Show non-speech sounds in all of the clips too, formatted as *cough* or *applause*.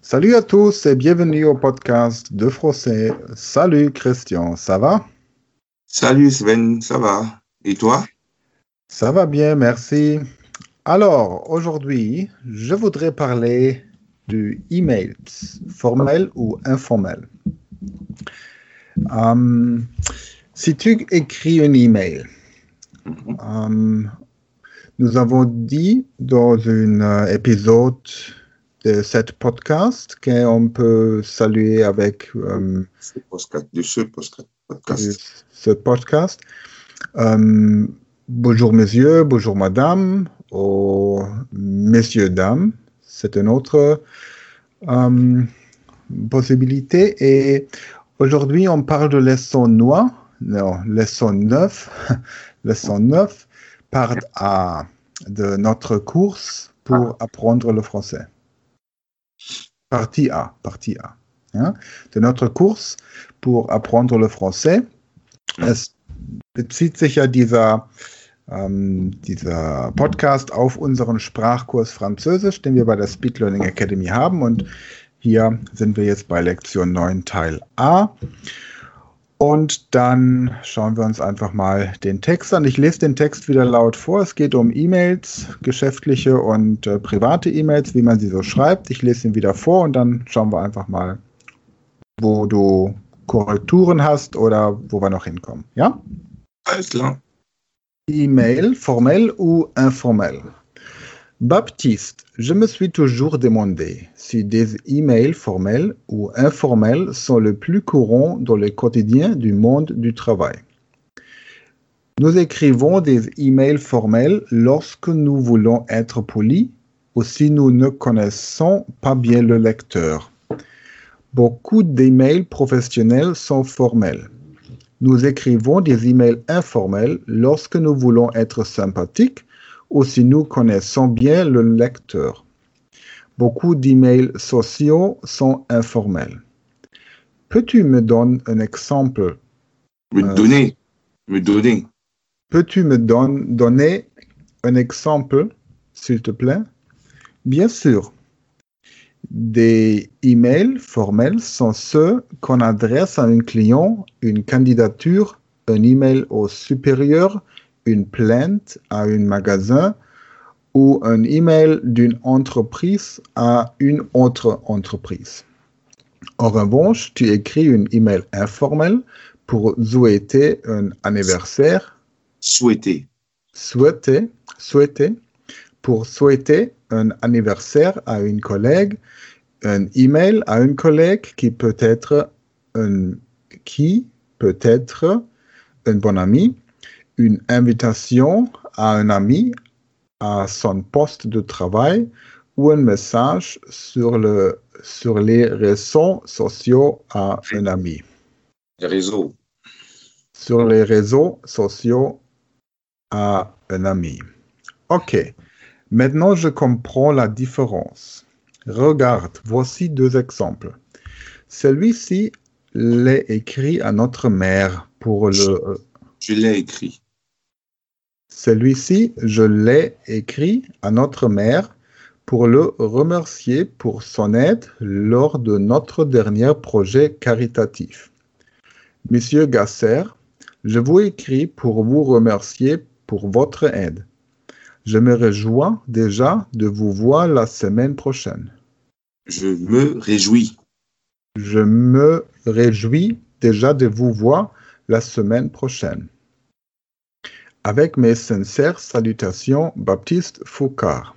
Salut à tous et bienvenue au podcast de français. Salut Christian, ça va? Salut Sven, ça va? Et toi? Ça va bien, merci. Alors, aujourd'hui, je voudrais parler du email, formel ou informel. Um, si tu écris un email, um, nous avons dit dans un euh, épisode de cette podcast qu'on peut saluer avec um, ce podcast, de ce podcast. Ce podcast. Um, bonjour messieurs, bonjour madame, ou messieurs, dames. C'est une autre um, possibilité. Et aujourd'hui, on parle de leçon noix, non, leçon 9, *laughs* leçon 9, part A de notre course pour apprendre le français. Partie A, partie A. Hein, de notre course pour apprendre le français. Es bezieht sich ja dieser, ähm, dieser Podcast auf unseren Sprachkurs Französisch, den wir bei der Speed Learning Academy haben. Und hier sind wir jetzt bei Lektion 9 Teil A. Und dann schauen wir uns einfach mal den Text an. Ich lese den Text wieder laut vor. Es geht um E-Mails, geschäftliche und äh, private E-Mails, wie man sie so schreibt. Ich lese ihn wieder vor und dann schauen wir einfach mal, wo du Korrekturen hast oder wo wir noch hinkommen. Ja? Alles klar. E-Mail, formel ou informel Baptiste, je me suis toujours demandé si des emails formels ou informels sont le plus courant dans le quotidien du monde du travail. Nous écrivons des emails formels lorsque nous voulons être polis ou si nous ne connaissons pas bien le lecteur. Beaucoup d'emails professionnels sont formels. Nous écrivons des emails informels lorsque nous voulons être sympathiques ou si nous connaissons bien le lecteur. Beaucoup d'emails sociaux sont informels. Peux-tu me donner un exemple? Me Euh, donner. Me donner. Peux-tu me don- donner un exemple, s'il te plaît? Bien sûr. Des emails formels sont ceux qu'on adresse à un client, une candidature, un email au supérieur, une plainte à un magasin ou un email d'une entreprise à une autre entreprise. En revanche, tu écris un email informel pour souhaiter un anniversaire, Souhaiter. souhaiter, souhaiter, pour souhaiter un anniversaire à une collègue, un email à une collègue qui peut être un, qui peut être un bon ami, une invitation à un ami à son poste de travail ou un message sur, le, sur les réseaux sociaux à un ami. Les réseaux. Sur les réseaux sociaux à un ami. OK. Maintenant, je comprends la différence. Regarde, voici deux exemples. Celui-ci l'est écrit à notre mère pour le. Je l'ai écrit. Celui-ci, je l'ai écrit à notre mère pour le remercier pour son aide lors de notre dernier projet caritatif. Monsieur Gasser, je vous écris pour vous remercier pour votre aide. Je me réjouis déjà de vous voir la semaine prochaine. Je me réjouis. Je me réjouis déjà de vous voir la semaine prochaine. Avec mes sincères salutations, Baptiste Foucard.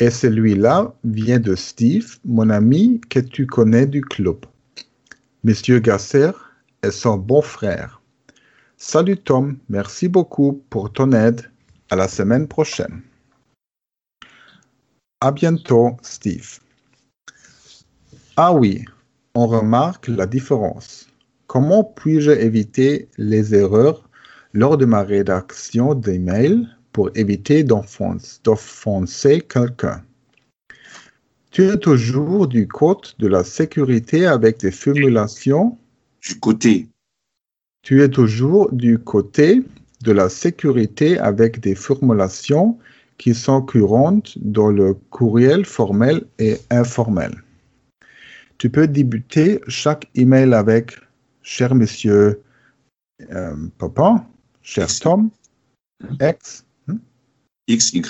Et celui-là vient de Steve, mon ami que tu connais du club. Monsieur Gasser est son bon frère. Salut Tom, merci beaucoup pour ton aide. À la semaine prochaine. À bientôt, Steve. Ah oui, on remarque la différence. Comment puis-je éviter les erreurs lors de ma rédaction d'email pour éviter d'offenser quelqu'un Tu es toujours du côté de la sécurité avec des formulations? Du côté. Tu es toujours du côté de la sécurité avec des formulations qui sont courantes dans le courriel formel et informel. Tu peux débuter chaque email avec cher monsieur euh, Papa, cher Tom, X, hmm? XY,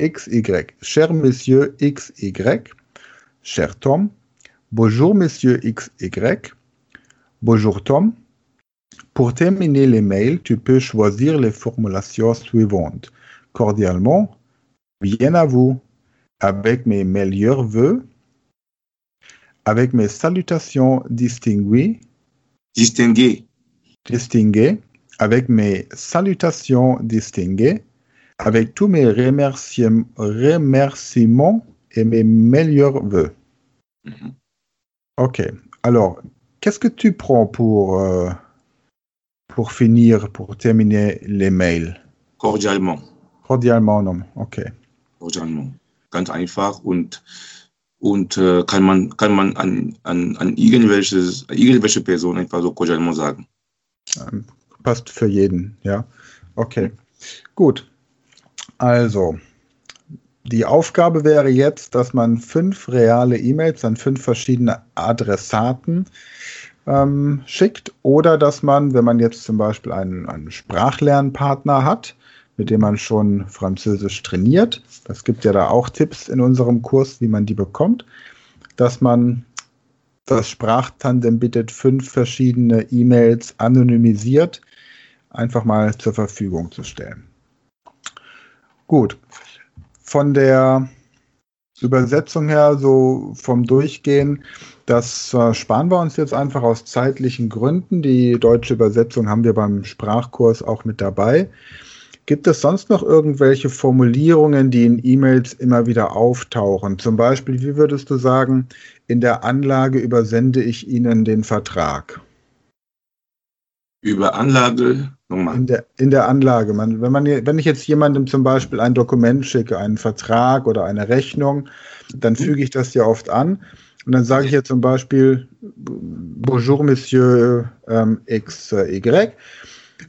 XY, cher monsieur XY, cher Tom, bonjour monsieur XY, bonjour Tom. Pour terminer les mails, tu peux choisir les formulations suivantes. Cordialement, bien à vous, avec mes meilleurs voeux, avec mes salutations distinguées, distingué, avec mes salutations distinguées, avec tous mes remerciements, remerciements et mes meilleurs voeux. Mhm. Ok. Alors, qu'est-ce que tu prends pour, euh, pour finir, pour terminer les mails? Cordialement, Cordialement, non. Ok. cordialement. Ganz einfach und, und äh, kann man, kann man an, an, an irgendwelches, irgendwelche Person einfach so cordialement sagen. Passt für jeden, ja. Okay. Gut. Also, die Aufgabe wäre jetzt, dass man fünf reale E-Mails an fünf verschiedene Adressaten ähm, schickt oder dass man, wenn man jetzt zum Beispiel einen, einen Sprachlernpartner hat, mit dem man schon Französisch trainiert, das gibt ja da auch Tipps in unserem Kurs, wie man die bekommt, dass man das Sprachtandem bittet, fünf verschiedene E-Mails anonymisiert einfach mal zur Verfügung zu stellen. Gut. Von der Übersetzung her, so vom Durchgehen, das äh, sparen wir uns jetzt einfach aus zeitlichen Gründen. Die deutsche Übersetzung haben wir beim Sprachkurs auch mit dabei. Gibt es sonst noch irgendwelche Formulierungen, die in E-Mails immer wieder auftauchen? Zum Beispiel, wie würdest du sagen, in der Anlage übersende ich Ihnen den Vertrag? Über Anlage, nochmal. In der, in der Anlage. Man, wenn, man, wenn ich jetzt jemandem zum Beispiel ein Dokument schicke, einen Vertrag oder eine Rechnung, dann füge ich das ja oft an. Und dann sage ich ja zum Beispiel, Bonjour, Monsieur ähm, XY.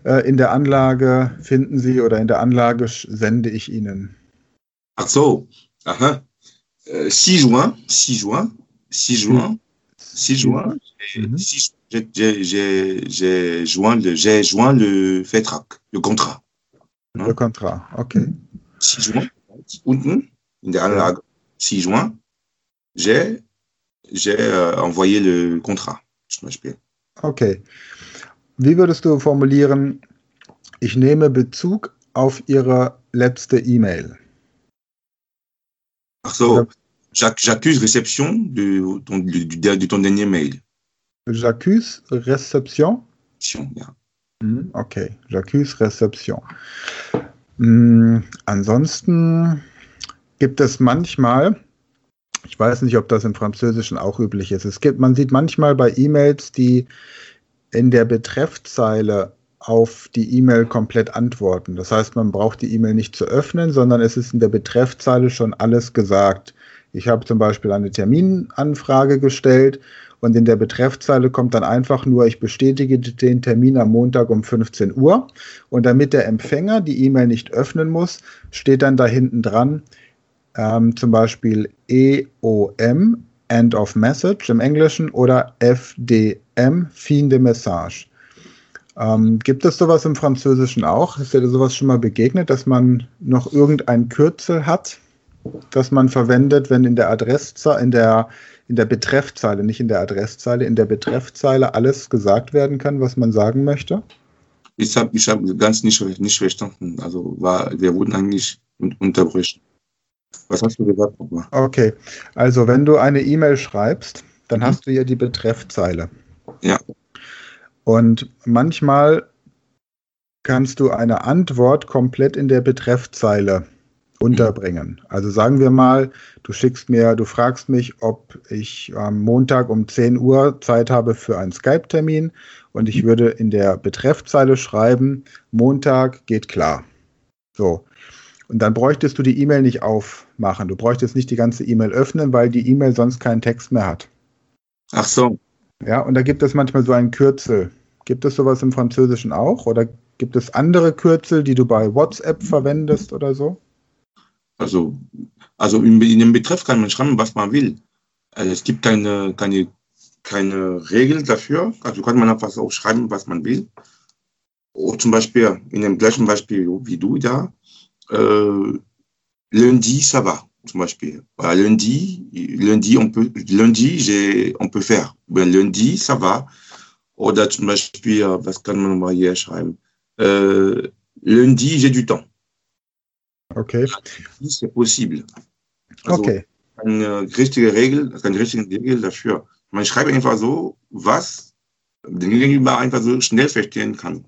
Äh, in der Anlage finden Sie oder in der Anlage sende ich Ihnen. Ach so, aha. Euh, 6 juin, 6 juin, 6 juin, 6 juin, Mhm. j'ai- joint le, j'ai joint le Vertrag, le Contrat. Le Contrat. Okay. 6 juin, unten in der Anlage, 6 juin, j'ai j'ai euh, envoyé le contrat, zum Beispiel. Okay. Wie würdest du formulieren, ich nehme Bezug auf Ihre letzte E-Mail? Ach so, Ja. j'ac- j'accuse réception de ton, du, du- de ton dernier mail. J'accuse Réception? Ja. Mhm, Okay, j'accuse Réception. Mm, ansonsten gibt es manchmal, ich weiß nicht, ob das im Französischen auch üblich ist, es gibt, man sieht manchmal bei E-Mails, die in der Betreffzeile auf die E-Mail komplett antworten. Das heißt, man braucht die E-Mail nicht zu öffnen, sondern es ist in der Betreffzeile schon alles gesagt. Ich habe zum Beispiel eine Terminanfrage gestellt und in der Betreffzeile kommt dann einfach nur, ich bestätige den Termin am Montag um 15 Uhr. Und damit der Empfänger die E-Mail nicht öffnen muss, steht dann da hinten dran ähm, zum Beispiel EOM, End of Message im Englischen, oder FDM, Fin de Message. Ähm, gibt es sowas im Französischen auch? Ist dir sowas schon mal begegnet, dass man noch irgendein Kürzel hat, das man verwendet, wenn in der Adresszeile, in der, in der Betreffzeile, nicht in der Adresszeile, in der Betreffzeile alles gesagt werden kann, was man sagen möchte? Ich habe ich hab ganz nicht, nicht verstanden. Also war, wir wurden eigentlich un unterbrechen. Was hast du gesagt nochmal? Okay, also wenn du eine E-Mail schreibst, dann hast du ja die Betreffzeile. Ja. Und manchmal kannst du eine Antwort komplett in der Betreffzeile unterbringen. Also sagen wir mal, du schickst mir, du fragst mich, ob ich am Montag um 10 Uhr Zeit habe für einen Skype-Termin und ich würde in der Betreffzeile schreiben, Montag geht klar. So. Und dann bräuchtest du die E-Mail nicht aufmachen. Du bräuchtest nicht die ganze E-Mail öffnen, weil die E-Mail sonst keinen Text mehr hat. Ach so, Ja, und da gibt es manchmal so ein Kürzel. Gibt es sowas im Französischen auch oder Gibt es andere Kürzel, die du bei WhatsApp verwendest oder so? Also, also in, in dem Betreff kann man schreiben, was man will. Also es gibt keine, keine, keine Regel dafür. Also kann man einfach auch schreiben, was man will. Oder zum Beispiel in dem gleichen Beispiel wie du da, äh, lundi, ça va, zum Beispiel. Voilà, lundi, lundi, on peut, lundi, j'ai, on peut faire. Ben, lundi, ça va. Oder zum Beispiel, was kann man mal hier schreiben? Äh, lundi, j'ai du temps. Okay. C'est possible. Also, Okay. Eine richtige Regel, eine richtige Regel dafür. Man schreibt einfach so, was den Gegenüber einfach so schnell verstehen kann.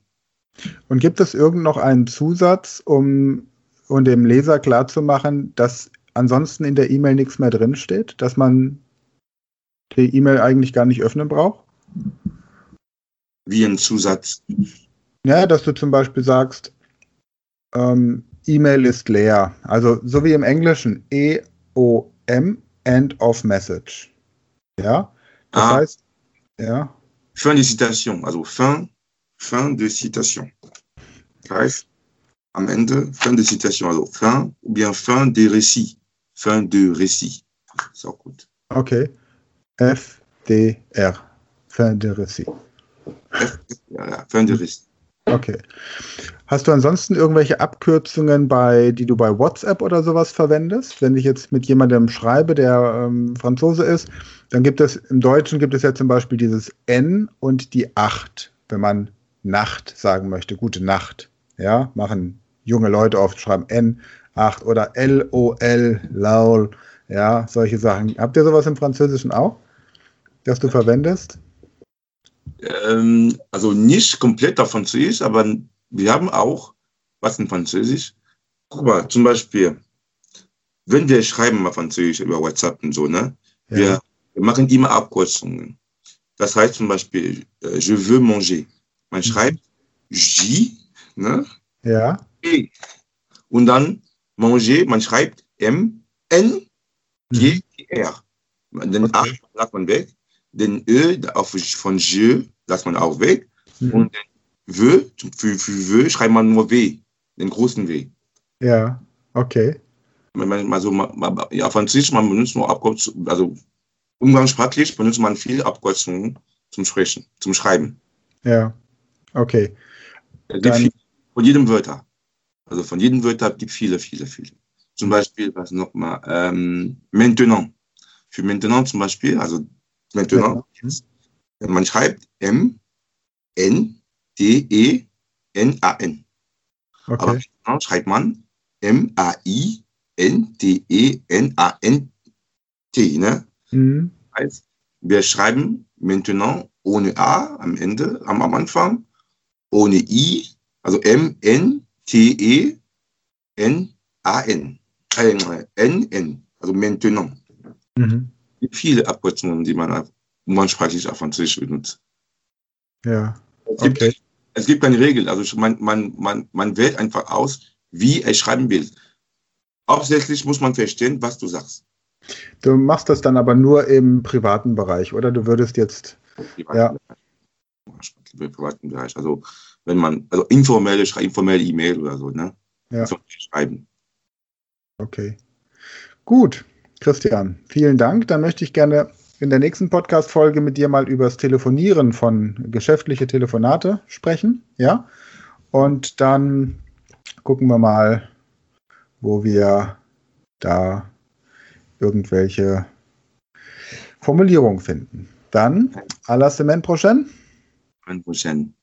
Und gibt es irgend noch einen Zusatz, um, um dem Leser klarzumachen, dass ansonsten in der E-Mail nichts mehr drinsteht, dass man die E-Mail eigentlich gar nicht öffnen braucht? Wie ein Zusatz. Ja, dass du zum Beispiel sagst, ähm, E-Mail ist leer. Also so wie im Englischen E-O-M, End of Message. Ja, das Ah. heißt, ja, Fin de citation, also fin, fin de citation. Heißt, am Ende, fin de citation, also fin, ou bien fin de récit. Fin de récit. Ist auch gut. okay. F-D-R. Fin de récit. Ja, ja, fin de récit. Okay. Hast du ansonsten irgendwelche Abkürzungen, bei, die du bei WhatsApp oder sowas verwendest? Wenn ich jetzt mit jemandem schreibe, der ähm, Franzose ist, dann gibt es im Deutschen gibt es ja zum Beispiel dieses N und die 8, wenn man Nacht sagen möchte, gute Nacht. Ja, machen junge Leute oft, schreiben N8 oder L-O-L, LOL, ja, solche Sachen. Habt ihr sowas im Französischen auch, das du verwendest? Ähm, also nicht komplett auf Französisch, aber wir haben auch was in Französisch. Guck mal, zum Beispiel, wenn wir schreiben auf Französisch über WhatsApp und so, ne? Wir, wir machen immer Abkürzungen. Das heißt zum Beispiel, äh, je veux manger. Man schreibt J, ne? ja. Und dann manger, man schreibt M, N, G, R. Den. A lässt man weg, den Ö auf, von je lässt man auch weg. Mhm. Und den W, für, für W schreibt man nur W, den großen W. ja, okay. Also, ja, Französisch, man benutzt nur Abkürzungen, also umgangssprachlich benutzt man viel Abkürzungen zum Sprechen, zum Schreiben. Ja, okay. Es gibt Dann- viel, von jedem Wörter. Also von jedem Wörter gibt viele, viele, viele. Zum Beispiel, was nochmal, ähm, maintenant. Für maintenant zum Beispiel, also maintenant, Mhm. man schreibt M, N, D, E, N, A, N. Aber Okay. maintenant schreibt man M, A, I, N, D, E, N, A, N, T, ne? Mhm. heißt, wir schreiben maintenant ohne A am Ende, am, am Anfang, ohne I, also M, N, T, E, N, A, N. Äh, N, N, also maintenant. Mhm. Viele Abkürzungen, die man umgangssprachlich auf Französisch benutzt. Ja, Es gibt, okay. es gibt keine Regel, also man, man, man, man wählt einfach aus, wie er schreiben will. Hauptsächlich muss man verstehen, was du sagst. Du machst das dann aber nur im privaten Bereich, oder? Du würdest jetzt, Ja. Im privaten Bereich. Also wenn man, also informelle, informelle E-Mail oder so, ne? Ja. Schreiben. okay. Gut, Christian, vielen Dank. Dann möchte ich gerne in der nächsten Podcast-Folge mit dir mal über das Telefonieren von geschäftliche Telefonate sprechen, ja? Und dann gucken wir mal, wo wir da irgendwelche Formulierungen finden. Dann, à la semaine prochaine. Semaine prochaine.